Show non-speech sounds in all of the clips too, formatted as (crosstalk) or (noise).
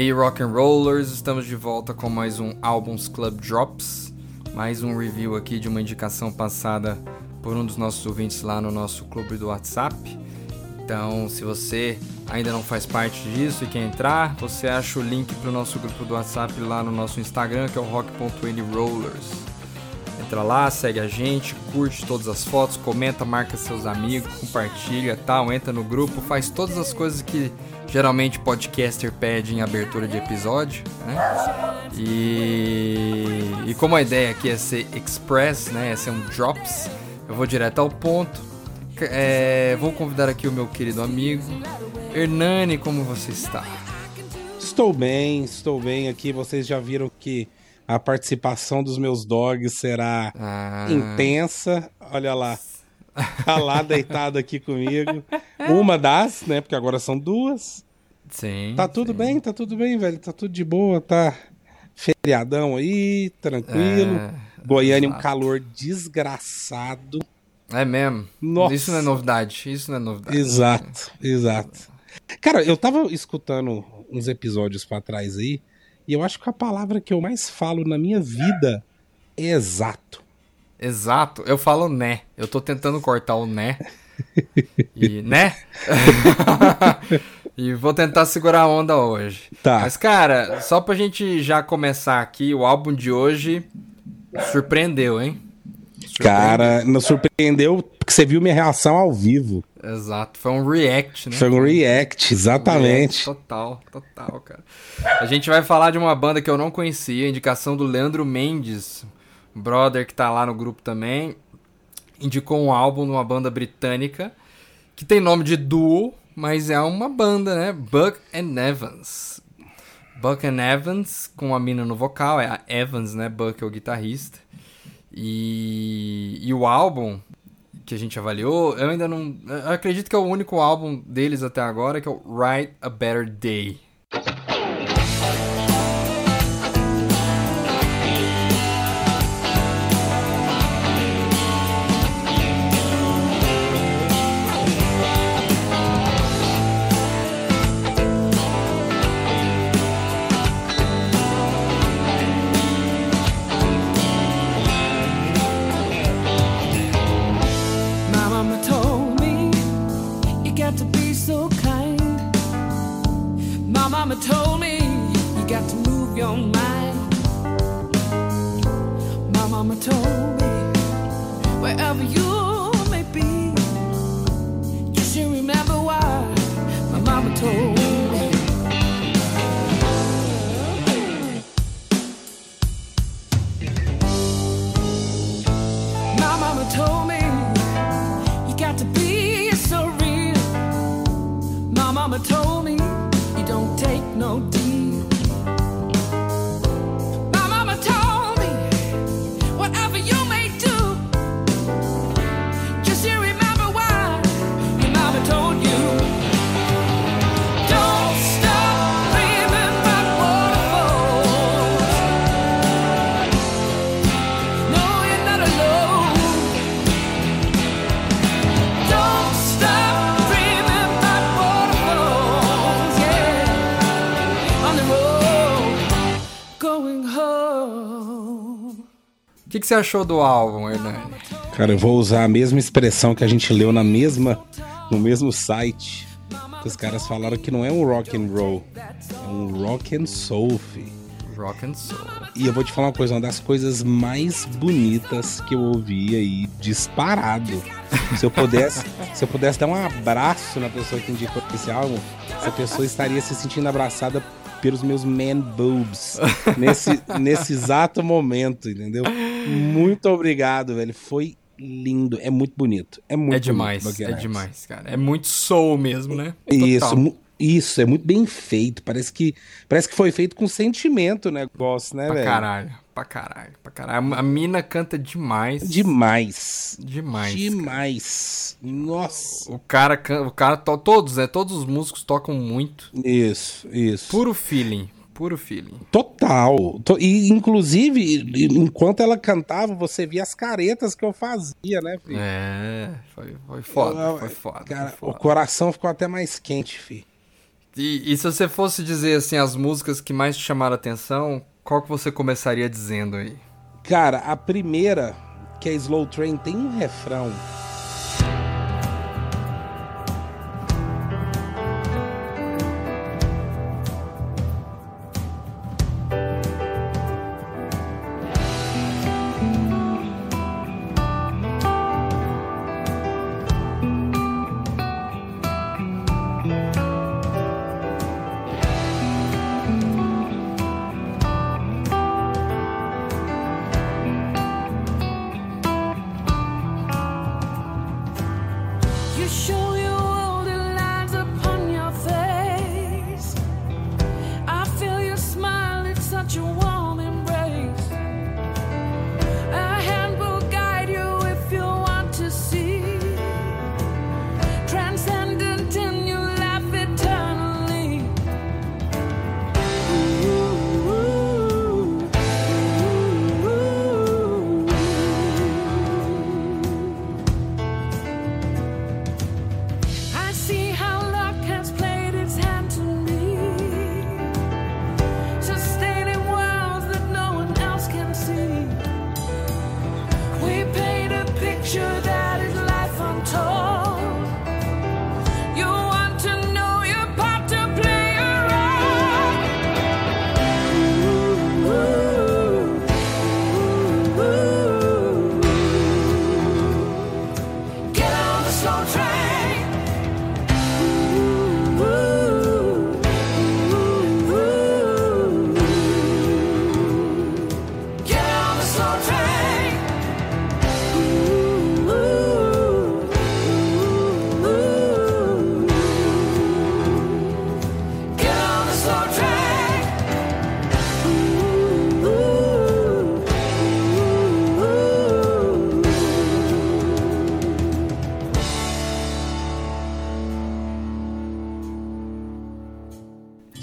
aí, rock and rollers, estamos de volta com mais um Albums Club Drops, mais um review aqui de uma indicação passada por um dos nossos ouvintes lá no nosso clube do WhatsApp. Então, se você ainda não faz parte disso e quer entrar, você acha o link para o nosso grupo do WhatsApp lá no nosso Instagram, que é o rock.rollers. Entra lá, segue a gente, curte todas as fotos, comenta, marca seus amigos, compartilha tal, entra no grupo, faz todas as coisas que geralmente podcaster pede em abertura de episódio, né? E, e como a ideia aqui é ser express, né? É ser um drops, eu vou direto ao ponto. É, vou convidar aqui o meu querido amigo Hernani, como você está? Estou bem, estou bem aqui. Vocês já viram que a participação dos meus dogs será ah. intensa. Olha lá. Tá lá deitado aqui comigo. Uma das, né? Porque agora são duas. Sim. Tá tudo sim. bem, tá tudo bem, velho. Tá tudo de boa, tá feriadão aí, tranquilo. É, Goiânia, exato. um calor desgraçado. É mesmo? Nossa. Isso não é novidade. Isso não é novidade. Exato, exato. Cara, eu tava escutando uns episódios para trás aí. E eu acho que a palavra que eu mais falo na minha vida é exato. Exato. Eu falo né. Eu tô tentando cortar o né. E, né? (laughs) e vou tentar segurar a onda hoje. Tá. Mas, cara, só pra gente já começar aqui, o álbum de hoje surpreendeu, hein? Surpreendeu. Cara, não surpreendeu porque você viu minha reação ao vivo. Exato, foi um react, né? Foi um react, exatamente. Um react total, total, cara. A gente vai falar de uma banda que eu não conhecia, indicação do Leandro Mendes, brother que tá lá no grupo também. Indicou um álbum de uma banda britânica que tem nome de duo, mas é uma banda, né? Buck and Evans. Buck and Evans, com a mina no vocal, é a Evans, né? Buck é o guitarrista. E, e o álbum que a gente avaliou, eu ainda não. Eu acredito que é o único álbum deles até agora, que é o Write a Better Day. told. Que, que você achou do álbum, Hernani? Cara, eu vou usar a mesma expressão que a gente leu na mesma, no mesmo site. Os caras falaram que não é um rock and roll, é um rock and soul. Rock and soul. E eu vou te falar uma coisa, uma das coisas mais bonitas que eu ouvi aí, disparado. Se eu pudesse, (laughs) se eu pudesse dar um abraço na pessoa que indicou esse álbum, essa pessoa estaria se sentindo abraçada pelos meus man boobs nesse, nesse exato momento, entendeu? Muito obrigado, velho. Foi lindo, é muito bonito. É muito É demais, bonito, é demais, cara. É muito soul mesmo, né? Isso, isso, é muito bem feito. Parece que, parece que foi feito com sentimento o negócio, né, pra velho? Caralho, pra caralho, pra caralho. A mina canta demais. Demais. Demais. Demais. Cara. Nossa. O cara, o cara, todos, é, todos os músicos tocam muito. Isso, isso. Puro feeling, puro feeling. Total. E, inclusive, enquanto ela cantava, você via as caretas que eu fazia, né, filho? É, foi, foi foda, eu, foi foda. Cara, foi foda. o coração ficou até mais quente, filho. E, e, se você fosse dizer assim as músicas que mais te chamaram a atenção, qual que você começaria dizendo aí? Cara, a primeira, que é Slow Train, tem um refrão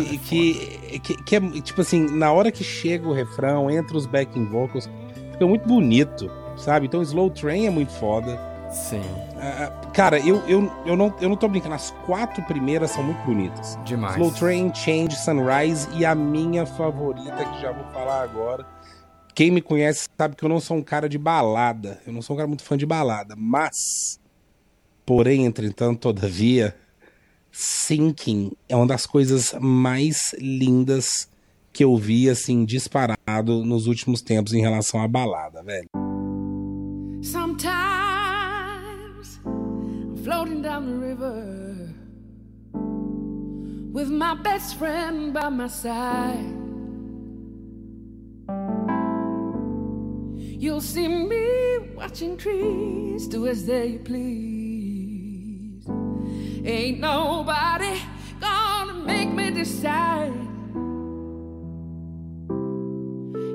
que, que, que, é tipo assim, na hora que chega o refrão, entra os backing vocals, fica muito bonito, sabe? Então Slow Train é muito foda. Sim. Uh, cara, eu, eu, eu, não, eu não tô brincando, as quatro primeiras são muito bonitas. Demais. Slow Train, Change, Sunrise e a minha favorita, que já vou falar agora. Quem me conhece sabe que eu não sou um cara de balada. Eu não sou um cara muito fã de balada. Mas, porém, entretanto, todavia, Sinking é uma das coisas mais lindas que eu vi, assim, disparado nos últimos tempos em relação à balada, velho. Sometimes I'm floating down the river with my best friend by my side. You'll see me watching trees do as they please. Ain't nobody gonna make me decide.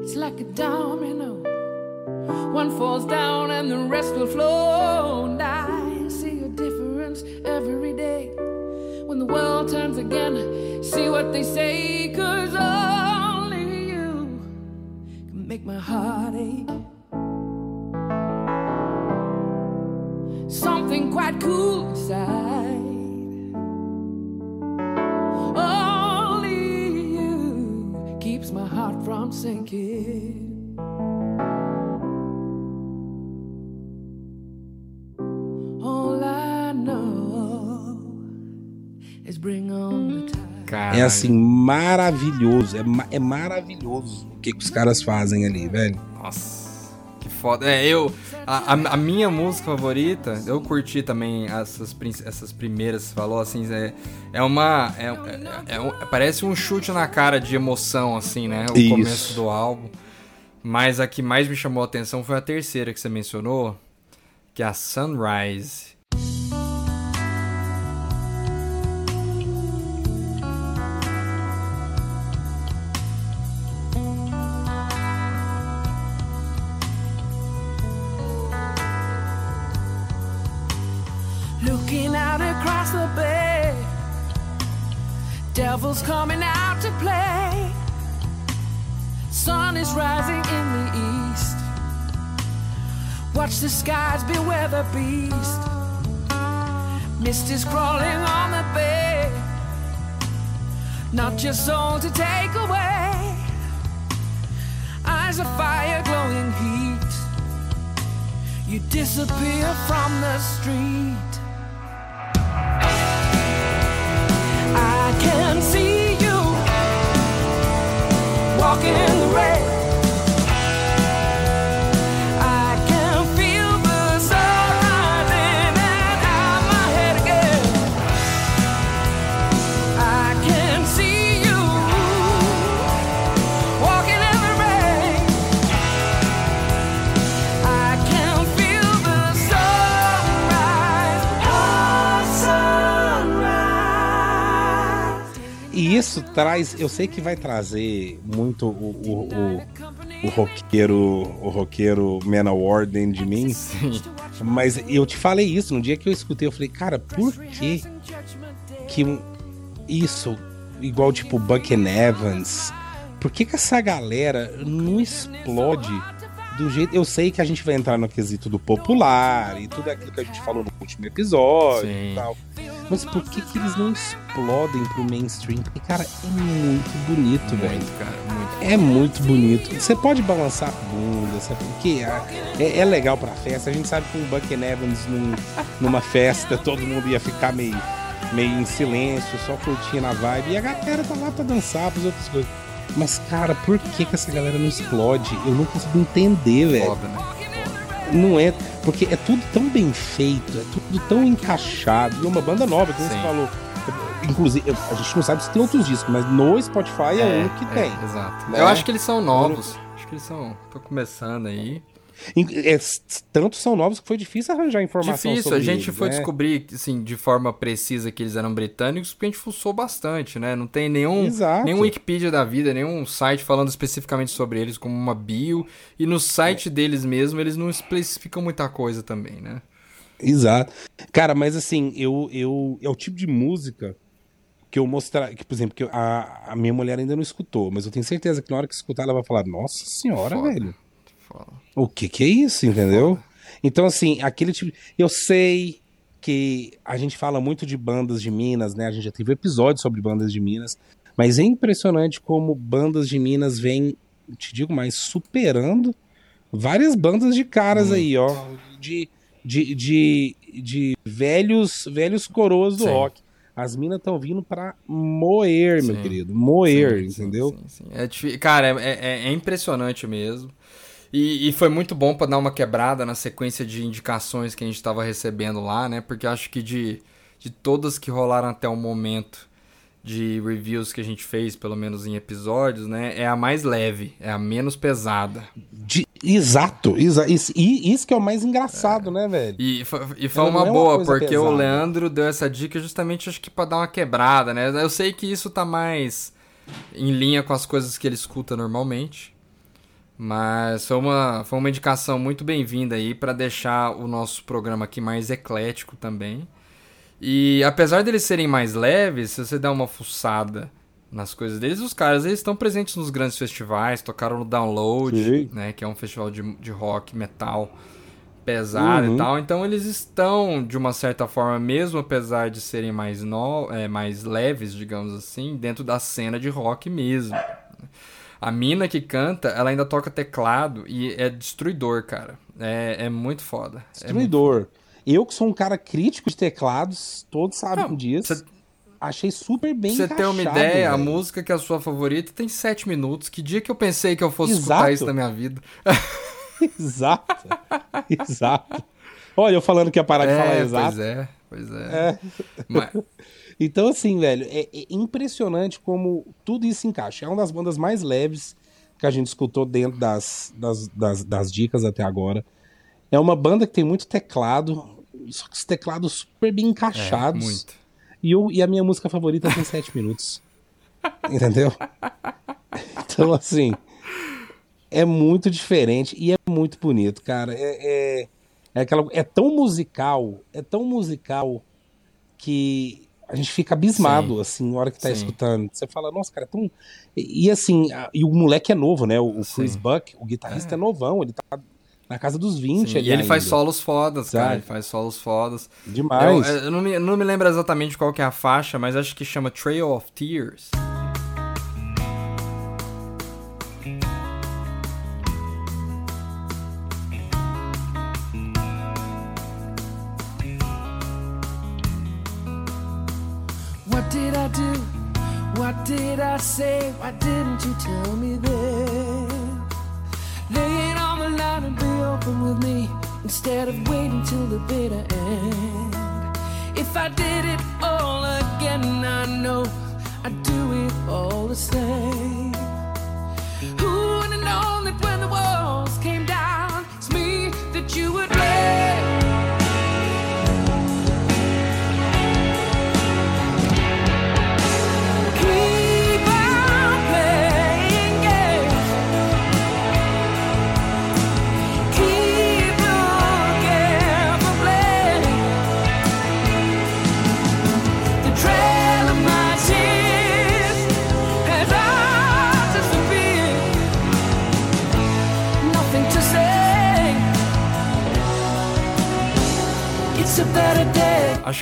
It's like a domino. One falls down and the rest will flow. And I see a difference every day. When the world turns again, see what they say. Cause only you can make my heart ache. Something quite cool inside. From sinking. All I know is bring on the tide. É assim, maravilhoso. É, é maravilhoso o que, que os caras fazem ali, velho. Nossa foda. É, eu. A, a, minha música favorita, eu curti também essas, essas primeiras, você falou assim, é, é uma. É, é, é, parece um chute na cara de emoção, assim, né? O Isso. começo do álbum. Mas a que mais me chamou a atenção foi a terceira que você mencionou, que é a Sunrise. Devil's coming out to play. Sun is rising in the east. Watch the skies, beware the beast. Mist is crawling on the bay. not your soul to take away. Eyes of fire, glowing heat. You disappear from the street. Isso traz. Eu sei que vai trazer muito o, o, o, o roqueiro. O roqueiro Manowar dentro de mim. Sim. Mas eu te falei isso no dia que eu escutei. Eu falei, cara, por que. Que isso, igual tipo Buck Evans, por que, que essa galera não explode do jeito. Eu sei que a gente vai entrar no quesito do popular e tudo aquilo que a gente falou no último episódio Sim. e tal. Mas por que, que eles não explodem pro mainstream? Porque, cara, é muito bonito, velho. É muito bonito. Você pode balançar a bunda, sabe? Porque é, é, legal pra festa. A gente sabe que um Buck Evans num, numa festa, todo mundo ia ficar meio, meio em silêncio, só curtindo a vibe. E a galera tá lá pra dançar, pras outras coisas. Mas, cara, por que, que essa galera não explode? Eu não consigo entender, velho. Foda, né? Não é. Porque é tudo tão bem feito, é tudo tão encaixado. E uma banda nova, como Sim. você falou. Inclusive, a gente não sabe se tem outros discos, mas no Spotify é, é um que é, tem. Exato. Né? Eu acho que eles são novos. Acho que eles são. Tô começando aí. É, tanto são novos que foi difícil arranjar informação difícil, a gente eles, foi né? descobrir, assim, de forma precisa que eles eram britânicos, porque a gente fuçou bastante, né? Não tem nenhum, nenhum Wikipedia da vida, nenhum site falando especificamente sobre eles como uma bio, e no site é. deles mesmo eles não especificam muita coisa também, né? Exato. Cara, mas assim, eu, eu é o tipo de música que eu mostrar, que por exemplo, que a, a minha mulher ainda não escutou, mas eu tenho certeza que na hora que escutar ela vai falar: "Nossa senhora, Foda. velho". Foda. O que que é isso, entendeu? Então, assim, aquele tipo. Eu sei que a gente fala muito de bandas de Minas, né? A gente já teve episódios sobre bandas de Minas. Mas é impressionante como bandas de Minas vêm, te digo mais, superando várias bandas de caras aí, ó. De, de, de, de velhos, velhos coroas do sim. rock. As minas estão vindo para moer, sim. meu querido. Moer, sim, entendeu? É, cara, é, é, é impressionante mesmo. E, e, foi muito bom para dar uma quebrada na sequência de indicações que a gente estava recebendo lá, né? Porque acho que de, de todas que rolaram até o momento de reviews que a gente fez, pelo menos em episódios, né? É a mais leve, é a menos pesada. De, exato, exa, isso, e isso que é o mais engraçado, é. né, velho? E, e foi uma é boa, uma porque pesada. o Leandro deu essa dica justamente acho que para dar uma quebrada, né? Eu sei que isso tá mais em linha com as coisas que ele escuta normalmente. Mas foi uma, foi uma indicação muito bem-vinda aí para deixar o nosso programa aqui mais eclético também. E apesar deles serem mais leves, se você der uma fuçada nas coisas deles, os caras eles estão presentes nos grandes festivais, tocaram no Download, né, que é um festival de, de rock, metal pesado uhum. e tal. Então eles estão, de uma certa forma, mesmo apesar de serem mais, no, é, mais leves, digamos assim, dentro da cena de rock mesmo. A mina que canta, ela ainda toca teclado e é destruidor, cara. É, é muito foda. Destruidor. É muito... Eu que sou um cara crítico de teclados, todos sabem Não, disso. Cê... Achei super bem Você tem uma ideia, a música que é a sua favorita tem sete minutos. Que dia que eu pensei que eu fosse Exato. escutar isso na minha vida? (laughs) (laughs) exato. Exato. Olha, eu falando que ia parar é, de falar exato. Pois é, pois é. é. Mas... Então, assim, velho, é, é, impressionante como tudo isso encaixa. É uma das bandas mais leves que a gente escutou dentro das, das, das, das dicas até agora. É uma banda que tem muito teclado, só que os teclados super bem encaixados. É, muito. E, eu, e a minha música favorita tem sete minutos. (laughs) Entendeu? Então, assim, é muito diferente e é muito bonito, cara. É, é, é, aquela, é tão musical, é tão musical que a gente fica abismado, Sim. assim, na hora que tá Sim. escutando. Você fala, nossa, cara, é tão. E, e assim, a, e o moleque é novo, né? O, o Chris Buck, o guitarrista é. é. novão, ele tá na casa dos 20 Sim, E ele ainda. faz solos fodas, cara. Ele faz solos fodas. Demais. Eu, eu, não, me, não me lembro exatamente qual que é a faixa, mas acho que chama Trail of Tears. I say? Why didn't you tell me then? Laying on the line and be open with me instead of waiting till the bitter end. If I did it all again, I know I'd do it all the same. Who would have known that when the walls came down, it's me that you would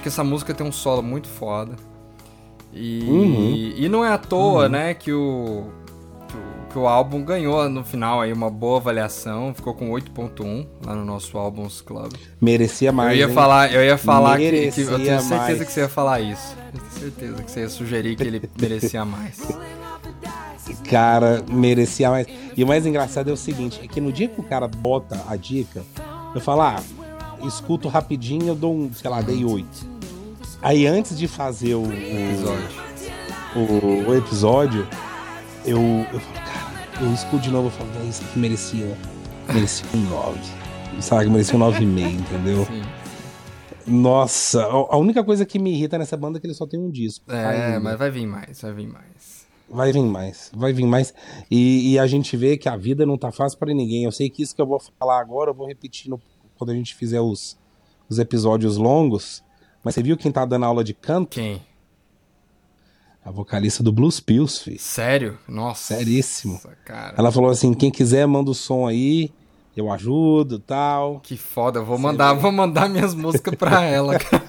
que essa música tem um solo muito foda. E, Uhum. e não é à toa, né, que o, que o álbum ganhou no final aí uma boa avaliação, ficou com 8.1 lá no nosso Albums Club. Merecia mais. eu ia hein? falar, eu ia falar que, que eu tenho certeza mais. que você ia falar isso. Eu tenho certeza que você ia sugerir que ele (laughs) merecia mais. Cara, merecia mais. E o mais engraçado é o seguinte: é que no dia que o cara bota a dica, eu falo, ah, escuto rapidinho, eu dou um, sei lá, dei oito. Aí antes de fazer o, o Episódio. o, o episódio, eu, eu falo, cara, eu escuto de novo, eu falo, "Véi, isso aqui merecia, merecia um 9. Sabe, merecia um 9,5, entendeu? Sim. Nossa, a única coisa que me irrita nessa banda é que ele só tem um disco. É, mas vai vir mais, vai vir mais. Vai vir mais, vai vir mais. E, e a gente vê que a vida não tá fácil para ninguém. Eu sei que isso que eu vou falar agora, eu vou repetir no- quando a gente fizer os, os episódios longos. Mas você viu quem tá dando aula de canto? Quem? A vocalista do Blues Pills, filho. Sério? Nossa. Seríssimo. Cara. Ela falou assim: quem quiser, manda o som aí, eu ajudo tal. Que foda, eu vou mandar, vou mandar minhas (laughs) músicas pra ela, cara.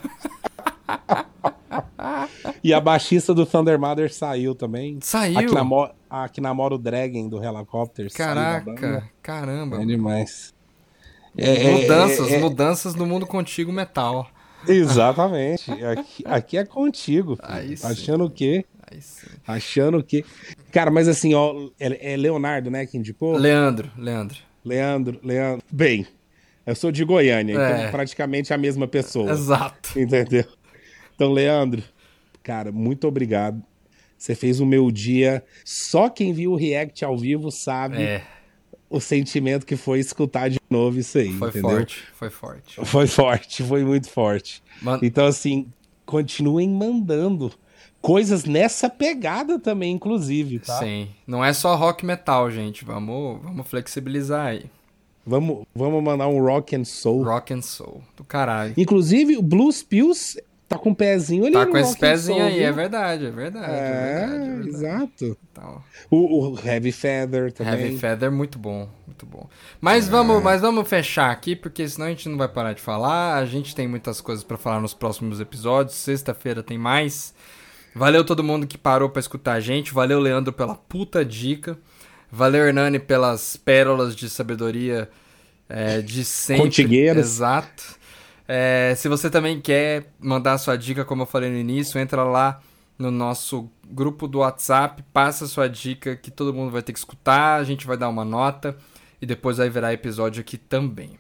E a baixista do Thunder Mother saiu também. Saiu? A que, namo- a que namora o Dragon do Helicopter. Caraca, caramba. É demais. É, Mudanças, é, é, mudanças no mundo contigo metal. Exatamente. Aqui, aqui é contigo. Aí sim. Achando o quê? Aí sim. Achando o quê? Cara, mas assim, ó, é, é Leonardo, né, que indicou? Leandro, Leandro. Leandro, Leandro. Bem, eu sou de Goiânia, É. então praticamente a mesma pessoa. Exato. Entendeu? Então, Leandro, cara, muito obrigado. Você fez o meu dia. Só quem viu o React ao vivo sabe É, o sentimento que foi escutar de novo isso aí, foi entendeu? forte, foi forte. Foi forte, foi muito forte. Man- Então, assim, continuem mandando coisas nessa pegada também, inclusive, tá? Sim. Não é só rock metal, gente. Vamos, vamos flexibilizar aí. Vamos, vamos mandar um rock and soul. Rock and soul. Do caralho. Inclusive, o Blues Pills tá com um pezinho ali Tá com esse pezinho aí, é verdade, é verdade. É, É, verdade, é verdade. exato. Então, O, o Heavy Feather também. Heavy Feather, muito bom, muito bom. Mas, vamos, mas vamos fechar aqui, porque senão a gente não vai parar de falar. A gente tem muitas coisas pra falar nos próximos episódios. Sexta-feira tem mais. Valeu todo mundo que parou pra escutar a gente. Valeu, Leandro, pela puta dica. Valeu, Hernani, pelas pérolas de sabedoria é, de sempre. Contigueiras. Exato. É, se você também quer mandar sua dica, como eu falei no início, entra lá no nosso grupo do WhatsApp, passa sua dica que todo mundo vai ter que escutar, a gente vai dar uma nota e depois vai virar episódio aqui também.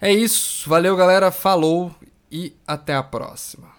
É isso, valeu galera, falou e até a próxima.